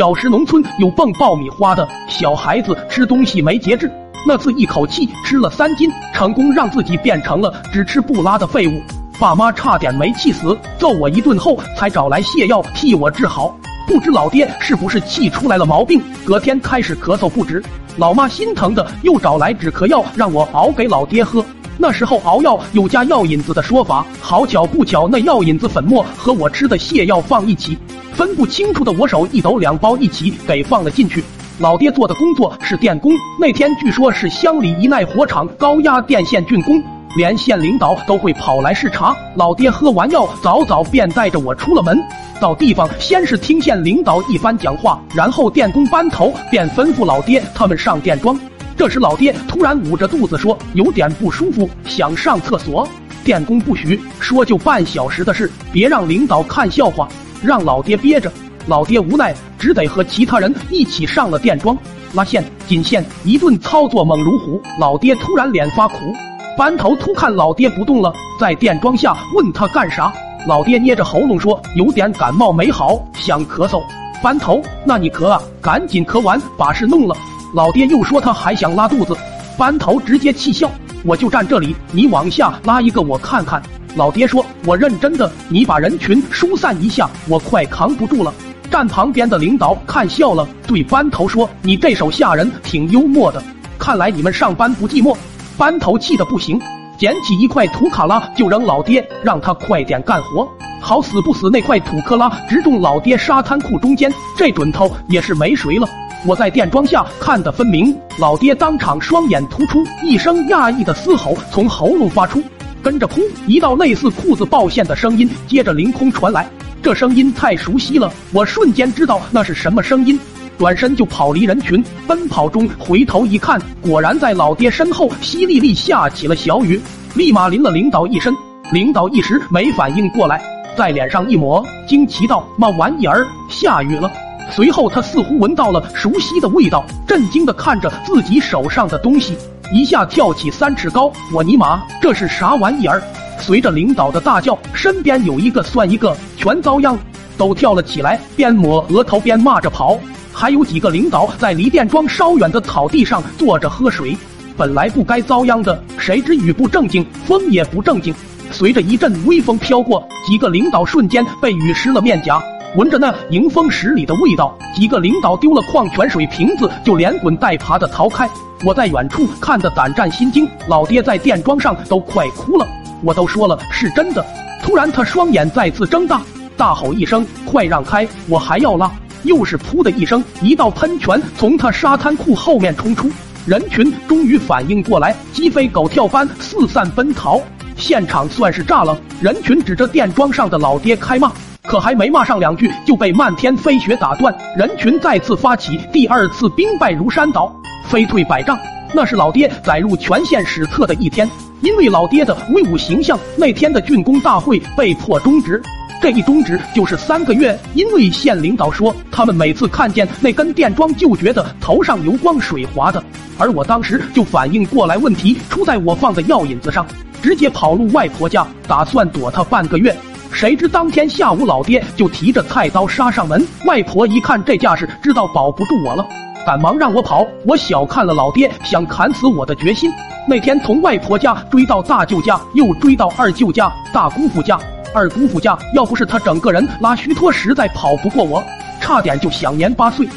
小时农村有蹦爆米花的小孩子吃东西没节制，那次一口气吃了三斤，成功让自己变成了只吃不拉的废物。爸妈差点没气死，揍我一顿后才找来泻药替我治好。不知老爹是不是气出来了毛病，隔天开始咳嗽不止。老妈心疼的又找来止咳药让我熬给老爹喝。那时候熬药有加药引子的说法，好巧不巧，那药引子粉末和我吃的泻药放一起，分不清楚的我手一抖，两包一起给放了进去。老爹做的工作是电工，那天据说是乡里一耐火厂高压电线竣工。连县领导都会跑来视察，老爹喝完药，早早便带着我出了门。到地方，先是听县领导一番讲话，然后电工班头便吩咐老爹他们上电桩。这时，老爹突然捂着肚子说有点不舒服，想上厕所。电工不许，说就半小时的事，别让领导看笑话，让老爹憋着。老爹无奈，只得和其他人一起上了电桩，拉线、紧线，一顿操作猛如虎。老爹突然脸发苦。班头突看老爹不动了，在电桩下问他干啥。老爹捏着喉咙说：“有点感冒没好，想咳嗽。”班头，那你咳啊，赶紧咳完把事弄了。老爹又说他还想拉肚子。班头直接气笑：“我就站这里，你往下拉一个我看看。”老爹说：“我认真的，你把人群疏散一下，我快扛不住了。”站旁边的领导看笑了，对班头说：“你这手下人挺幽默的，看来你们上班不寂寞。”班头气得不行，捡起一块土卡拉就扔老爹，让他快点干活。好死不死，那块土克拉直中老爹沙滩裤中间，这准头也是没谁了。我在电桩下看得分明，老爹当场双眼突出，一声讶异的嘶吼从喉咙发出，跟着噗，一道类似裤子爆线的声音接着凌空传来。这声音太熟悉了，我瞬间知道那是什么声音。转身就跑离人群，奔跑中回头一看，果然在老爹身后淅沥沥下起了小雨，立马淋了领导一身。领导一时没反应过来，在脸上一抹，惊奇道：“嘛玩意儿，下雨了！”随后他似乎闻到了熟悉的味道，震惊的看着自己手上的东西，一下跳起三尺高。我尼玛，这是啥玩意儿？随着领导的大叫，身边有一个算一个，全遭殃，都跳了起来，边抹额头边骂着跑。还有几个领导在离电桩稍远的草地上坐着喝水，本来不该遭殃的，谁知雨不正经，风也不正经，随着一阵微风飘过，几个领导瞬间被雨湿了面颊，闻着那迎风十里的味道，几个领导丢了矿泉水瓶子就连滚带爬的逃开。我在远处看得胆战心惊，老爹在电桩上都快哭了。我都说了是真的，突然他双眼再次睁大，大吼一声：“快让开，我还要拉！”又是噗的一声，一道喷泉从他沙滩裤后面冲出，人群终于反应过来，鸡飞狗跳般四散奔逃，现场算是炸了。人群指着电桩上的老爹开骂，可还没骂上两句，就被漫天飞雪打断。人群再次发起第二次兵败如山倒，飞退百丈。那是老爹载入全县史册的一天，因为老爹的威武形象，那天的竣工大会被迫终止。这一终止就是三个月，因为县领导说他们每次看见那根电桩就觉得头上油光水滑的，而我当时就反应过来问题出在我放的药引子上，直接跑路外婆家，打算躲他半个月。谁知当天下午老爹就提着菜刀杀上门，外婆一看这架势，知道保不住我了，赶忙让我跑。我小看了老爹想砍死我的决心，那天从外婆家追到大舅家，又追到二舅家、大姑父家。二姑父家要不是他整个人拉虚脱，实在跑不过我，差点就享年八岁。